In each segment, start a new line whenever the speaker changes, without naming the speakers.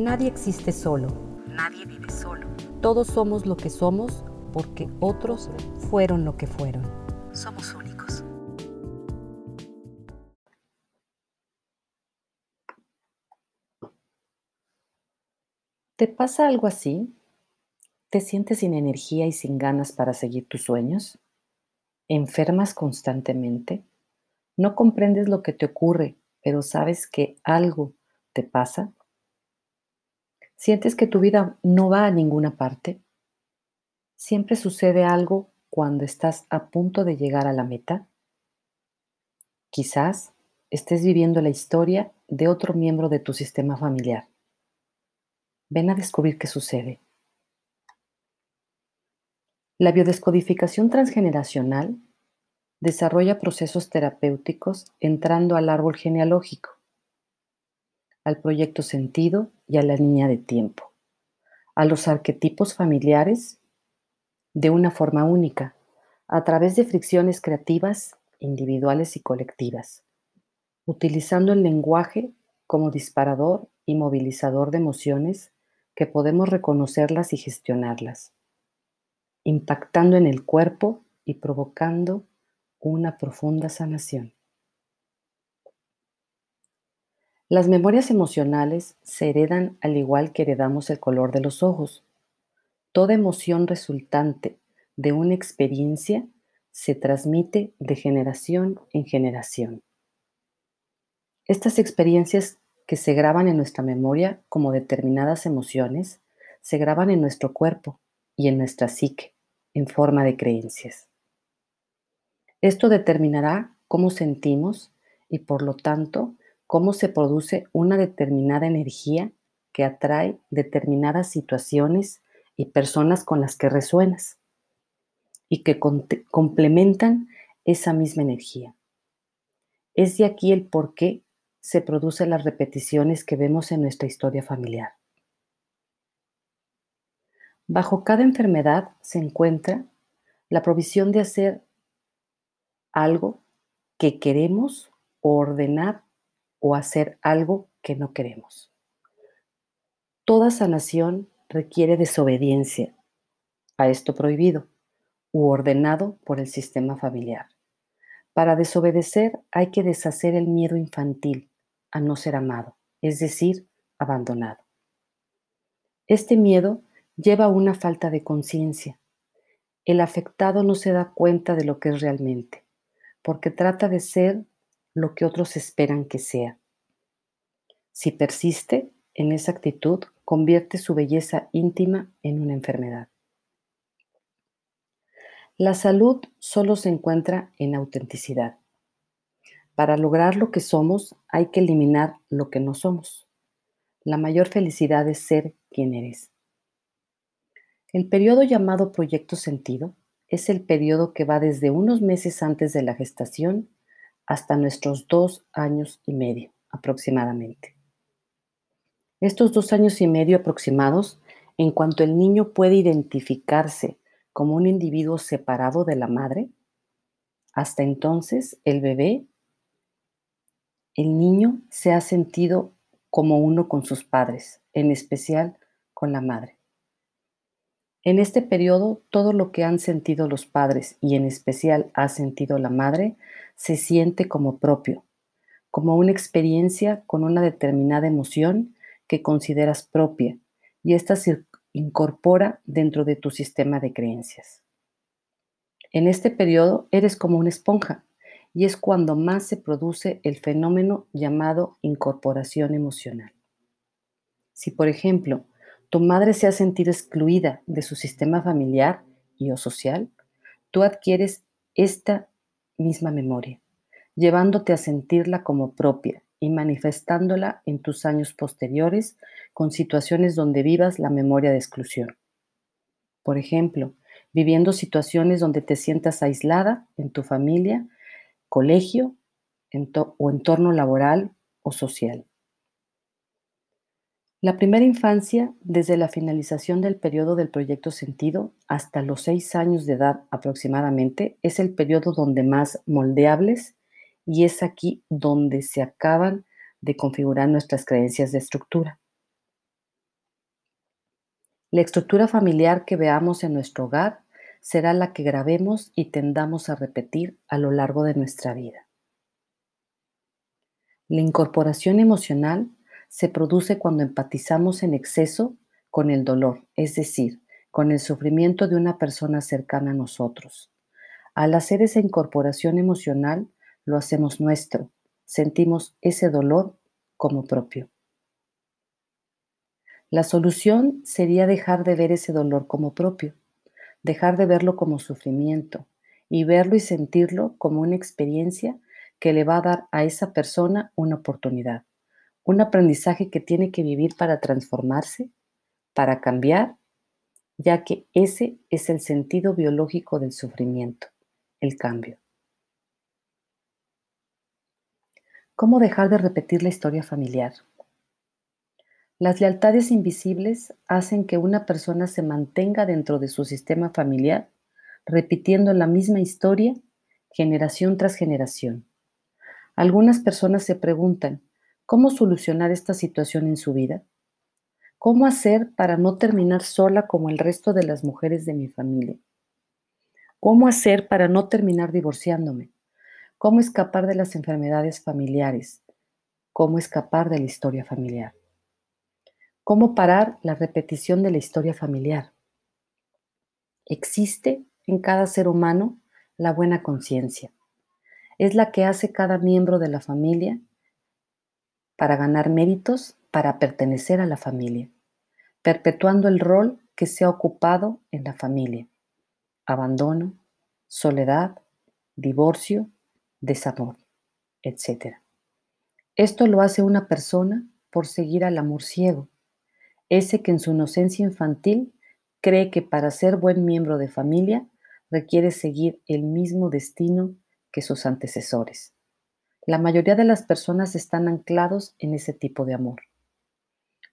Nadie existe solo.
Nadie vive solo.
Todos somos lo que somos porque otros fueron lo que fueron.
Somos únicos.
¿Te pasa algo así? ¿Te sientes sin energía y sin ganas para seguir tus sueños? ¿Enfermas constantemente? ¿No comprendes lo que te ocurre, pero sabes que algo te pasa? ¿Sientes que tu vida no va a ninguna parte? ¿Siempre sucede algo cuando estás a punto de llegar a la meta? Quizás estés viviendo la historia de otro miembro de tu sistema familiar. Ven a descubrir qué sucede. La biodescodificación transgeneracional desarrolla procesos terapéuticos entrando al árbol genealógico al proyecto sentido y a la línea de tiempo, a los arquetipos familiares de una forma única, a través de fricciones creativas, individuales y colectivas, utilizando el lenguaje como disparador y movilizador de emociones que podemos reconocerlas y gestionarlas, impactando en el cuerpo y provocando una profunda sanación. Las memorias emocionales se heredan al igual que heredamos el color de los ojos. Toda emoción resultante de una experiencia se transmite de generación en generación. Estas experiencias que se graban en nuestra memoria como determinadas emociones, se graban en nuestro cuerpo y en nuestra psique en forma de creencias. Esto determinará cómo sentimos y por lo tanto cómo se produce una determinada energía que atrae determinadas situaciones y personas con las que resuenas y que complementan esa misma energía. Es de aquí el por qué se producen las repeticiones que vemos en nuestra historia familiar. Bajo cada enfermedad se encuentra la provisión de hacer algo que queremos o ordenar o hacer algo que no queremos. Toda sanación requiere desobediencia a esto prohibido u ordenado por el sistema familiar. Para desobedecer hay que deshacer el miedo infantil a no ser amado, es decir, abandonado. Este miedo lleva a una falta de conciencia. El afectado no se da cuenta de lo que es realmente, porque trata de ser lo que otros esperan que sea. Si persiste en esa actitud, convierte su belleza íntima en una enfermedad. La salud solo se encuentra en autenticidad. Para lograr lo que somos hay que eliminar lo que no somos. La mayor felicidad es ser quien eres. El periodo llamado proyecto sentido es el periodo que va desde unos meses antes de la gestación hasta nuestros dos años y medio aproximadamente. Estos dos años y medio aproximados, en cuanto el niño puede identificarse como un individuo separado de la madre, hasta entonces el bebé, el niño se ha sentido como uno con sus padres, en especial con la madre. En este periodo, todo lo que han sentido los padres y en especial ha sentido la madre se siente como propio, como una experiencia con una determinada emoción que consideras propia y ésta se incorpora dentro de tu sistema de creencias. En este periodo eres como una esponja y es cuando más se produce el fenómeno llamado incorporación emocional. Si, por ejemplo, tu madre se ha sentido excluida de su sistema familiar y o social, tú adquieres esta misma memoria, llevándote a sentirla como propia y manifestándola en tus años posteriores con situaciones donde vivas la memoria de exclusión. Por ejemplo, viviendo situaciones donde te sientas aislada en tu familia, colegio o entorno laboral o social. La primera infancia, desde la finalización del periodo del proyecto sentido hasta los seis años de edad aproximadamente, es el periodo donde más moldeables y es aquí donde se acaban de configurar nuestras creencias de estructura. La estructura familiar que veamos en nuestro hogar será la que grabemos y tendamos a repetir a lo largo de nuestra vida. La incorporación emocional se produce cuando empatizamos en exceso con el dolor, es decir, con el sufrimiento de una persona cercana a nosotros. Al hacer esa incorporación emocional, lo hacemos nuestro, sentimos ese dolor como propio. La solución sería dejar de ver ese dolor como propio, dejar de verlo como sufrimiento y verlo y sentirlo como una experiencia que le va a dar a esa persona una oportunidad, un aprendizaje que tiene que vivir para transformarse, para cambiar, ya que ese es el sentido biológico del sufrimiento, el cambio. ¿Cómo dejar de repetir la historia familiar? Las lealtades invisibles hacen que una persona se mantenga dentro de su sistema familiar, repitiendo la misma historia generación tras generación. Algunas personas se preguntan, ¿cómo solucionar esta situación en su vida? ¿Cómo hacer para no terminar sola como el resto de las mujeres de mi familia? ¿Cómo hacer para no terminar divorciándome? cómo escapar de las enfermedades familiares, cómo escapar de la historia familiar, cómo parar la repetición de la historia familiar. Existe en cada ser humano la buena conciencia. Es la que hace cada miembro de la familia para ganar méritos, para pertenecer a la familia, perpetuando el rol que se ha ocupado en la familia. Abandono, soledad, divorcio, desamor, etc. Esto lo hace una persona por seguir al amor ciego, ese que en su inocencia infantil cree que para ser buen miembro de familia requiere seguir el mismo destino que sus antecesores. La mayoría de las personas están anclados en ese tipo de amor.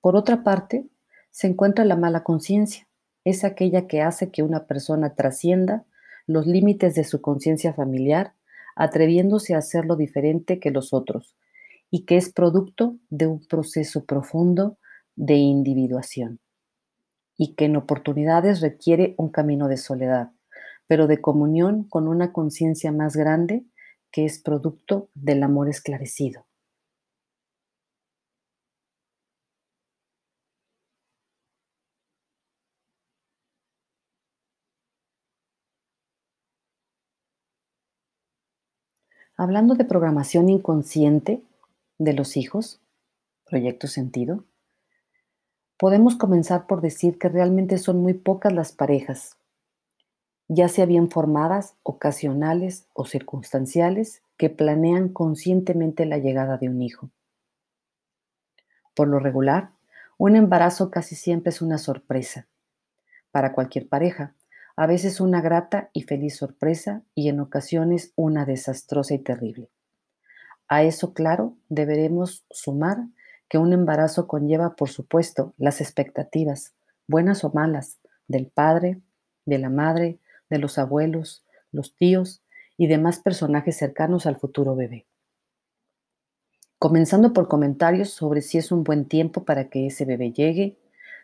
Por otra parte, se encuentra la mala conciencia. Es aquella que hace que una persona trascienda los límites de su conciencia familiar atreviéndose a hacerlo diferente que los otros y que es producto de un proceso profundo de individuación y que en oportunidades requiere un camino de soledad, pero de comunión con una conciencia más grande que es producto del amor esclarecido. Hablando de programación inconsciente de los hijos, proyecto sentido, podemos comenzar por decir que realmente son muy pocas las parejas, ya sea bien formadas, ocasionales o circunstanciales, que planean conscientemente la llegada de un hijo. Por lo regular, un embarazo casi siempre es una sorpresa para cualquier pareja, a veces una grata y feliz sorpresa y en ocasiones una desastrosa y terrible. A eso, claro, deberemos sumar que un embarazo conlleva, por supuesto, las expectativas, buenas o malas, del padre, de la madre, de los abuelos, los tíos y demás personajes cercanos al futuro bebé. Comenzando por comentarios sobre si es un buen tiempo para que ese bebé llegue,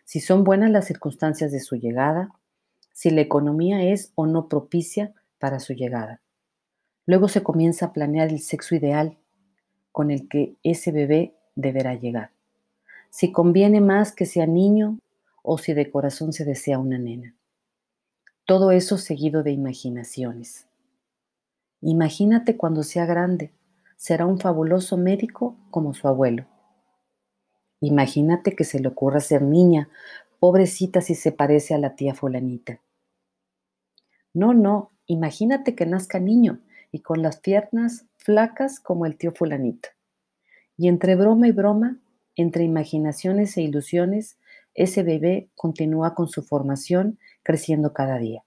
si son buenas las circunstancias de su llegada, si la economía es o no propicia para su llegada. Luego se comienza a planear el sexo ideal con el que ese bebé deberá llegar. Si conviene más que sea niño o si de corazón se desea una nena. Todo eso seguido de imaginaciones. Imagínate cuando sea grande, será un fabuloso médico como su abuelo. Imagínate que se le ocurra ser niña Pobrecita si se parece a la tía fulanita. No, no, imagínate que nazca niño y con las piernas flacas como el tío fulanito. Y entre broma y broma, entre imaginaciones e ilusiones, ese bebé continúa con su formación creciendo cada día.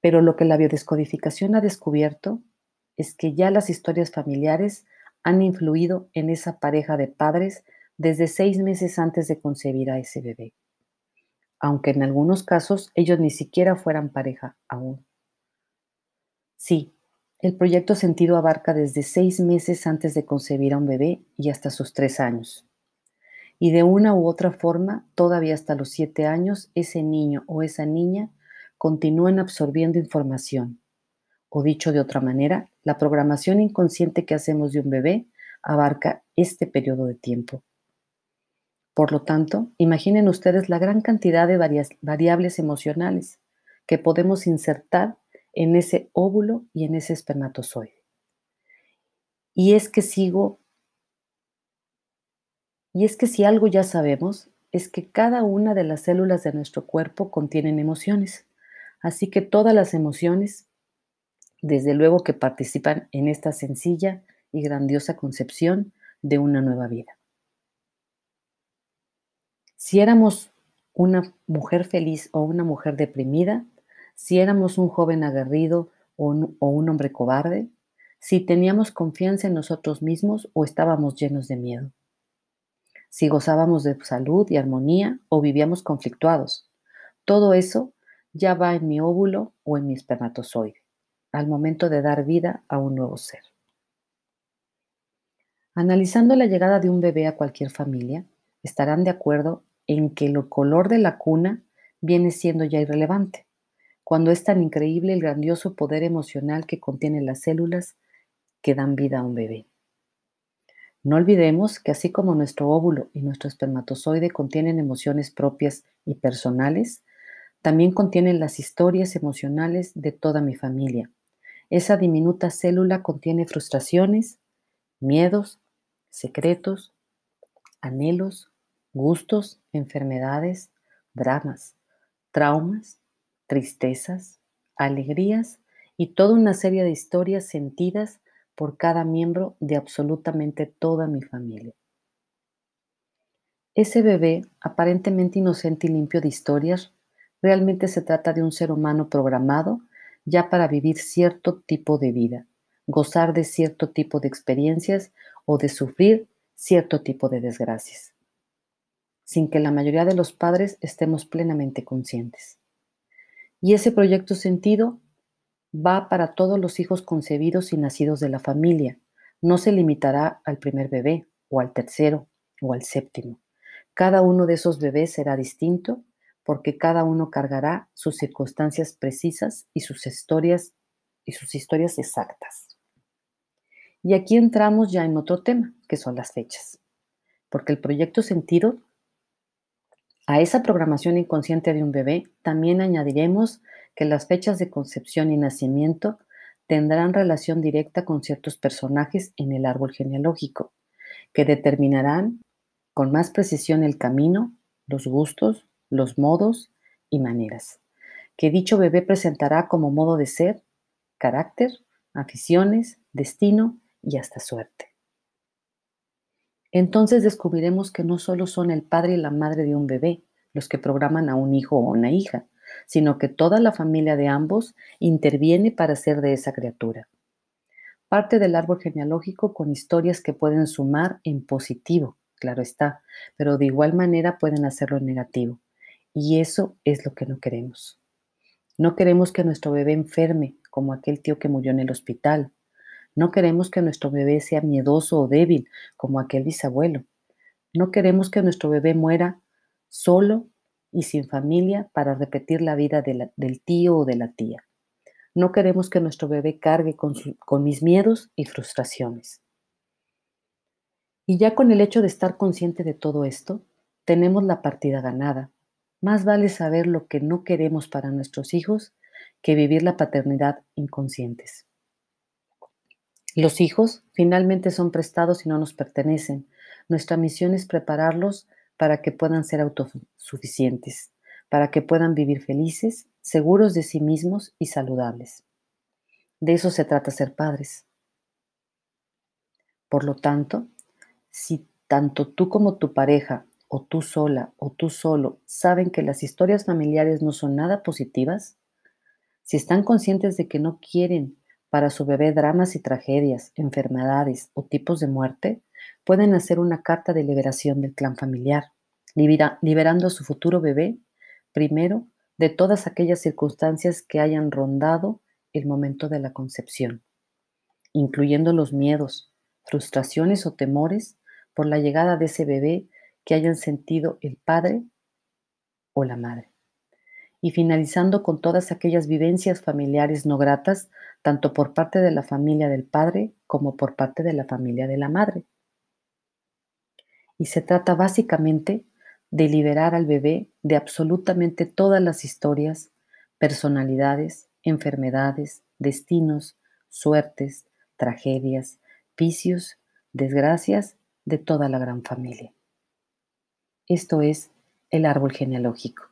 Pero lo que la biodescodificación ha descubierto es que ya las historias familiares han influido en esa pareja de padres desde seis meses antes de concebir a ese bebé, aunque en algunos casos ellos ni siquiera fueran pareja aún. Sí, el proyecto Sentido abarca desde seis meses antes de concebir a un bebé y hasta sus tres años. Y de una u otra forma, todavía hasta los siete años, ese niño o esa niña continúan absorbiendo información. O dicho de otra manera, la programación inconsciente que hacemos de un bebé abarca este periodo de tiempo. Por lo tanto, imaginen ustedes la gran cantidad de variables emocionales que podemos insertar en ese óvulo y en ese espermatozoide. Y es que sigo, y es que si algo ya sabemos, es que cada una de las células de nuestro cuerpo contienen emociones. Así que todas las emociones, desde luego que participan en esta sencilla y grandiosa concepción de una nueva vida. Si éramos una mujer feliz o una mujer deprimida, si éramos un joven aguerrido o un, o un hombre cobarde, si teníamos confianza en nosotros mismos o estábamos llenos de miedo, si gozábamos de salud y armonía o vivíamos conflictuados. Todo eso ya va en mi óvulo o en mi espermatozoide, al momento de dar vida a un nuevo ser. Analizando la llegada de un bebé a cualquier familia, estarán de acuerdo en que el color de la cuna viene siendo ya irrelevante, cuando es tan increíble el grandioso poder emocional que contienen las células que dan vida a un bebé. No olvidemos que así como nuestro óvulo y nuestro espermatozoide contienen emociones propias y personales, también contienen las historias emocionales de toda mi familia. Esa diminuta célula contiene frustraciones, miedos, secretos, anhelos, gustos, enfermedades, dramas, traumas, tristezas, alegrías y toda una serie de historias sentidas por cada miembro de absolutamente toda mi familia. Ese bebé, aparentemente inocente y limpio de historias, realmente se trata de un ser humano programado ya para vivir cierto tipo de vida, gozar de cierto tipo de experiencias o de sufrir cierto tipo de desgracias, sin que la mayoría de los padres estemos plenamente conscientes. Y ese proyecto sentido va para todos los hijos concebidos y nacidos de la familia. No se limitará al primer bebé, o al tercero, o al séptimo. Cada uno de esos bebés será distinto porque cada uno cargará sus circunstancias precisas y sus historias y sus historias exactas. Y aquí entramos ya en otro tema, que son las fechas. Porque el proyecto sentido, a esa programación inconsciente de un bebé, también añadiremos que las fechas de concepción y nacimiento tendrán relación directa con ciertos personajes en el árbol genealógico, que determinarán con más precisión el camino, los gustos, los modos y maneras, que dicho bebé presentará como modo de ser, carácter, aficiones, destino y hasta suerte. Entonces descubriremos que no solo son el padre y la madre de un bebé los que programan a un hijo o una hija, sino que toda la familia de ambos interviene para ser de esa criatura. Parte del árbol genealógico con historias que pueden sumar en positivo, claro está, pero de igual manera pueden hacerlo en negativo. Y eso es lo que no queremos. No queremos que nuestro bebé enferme como aquel tío que murió en el hospital, no queremos que nuestro bebé sea miedoso o débil como aquel bisabuelo. No queremos que nuestro bebé muera solo y sin familia para repetir la vida del tío o de la tía. No queremos que nuestro bebé cargue con, mis miedos y frustraciones. Y ya con el hecho de estar consciente de todo esto, tenemos la partida ganada. Más vale saber lo que no queremos para nuestros hijos que vivir la paternidad inconscientes. Los hijos finalmente son prestados y no nos pertenecen. Nuestra misión es prepararlos para que puedan ser autosuficientes, para que puedan vivir felices, seguros de sí mismos y saludables. De eso se trata ser padres. Por lo tanto, si tanto tú como tu pareja, o tú sola, o tú solo, saben que las historias familiares no son nada positivas, si están conscientes de que no quieren para su bebé dramas y tragedias, enfermedades o tipos de muerte, pueden hacer una carta de liberación del clan familiar, liberando a su futuro bebé, primero, de todas aquellas circunstancias que hayan rondado el momento de la concepción, incluyendo los miedos, frustraciones o temores por la llegada de ese bebé que hayan sentido el padre o la madre. Y finalizando con todas aquellas vivencias familiares no gratas, tanto por parte de la familia del padre como por parte de la familia de la madre. Y se trata básicamente de liberar al bebé de absolutamente todas las historias, personalidades, enfermedades, destinos, suertes, tragedias, vicios, desgracias de toda la gran familia. Esto es el árbol genealógico.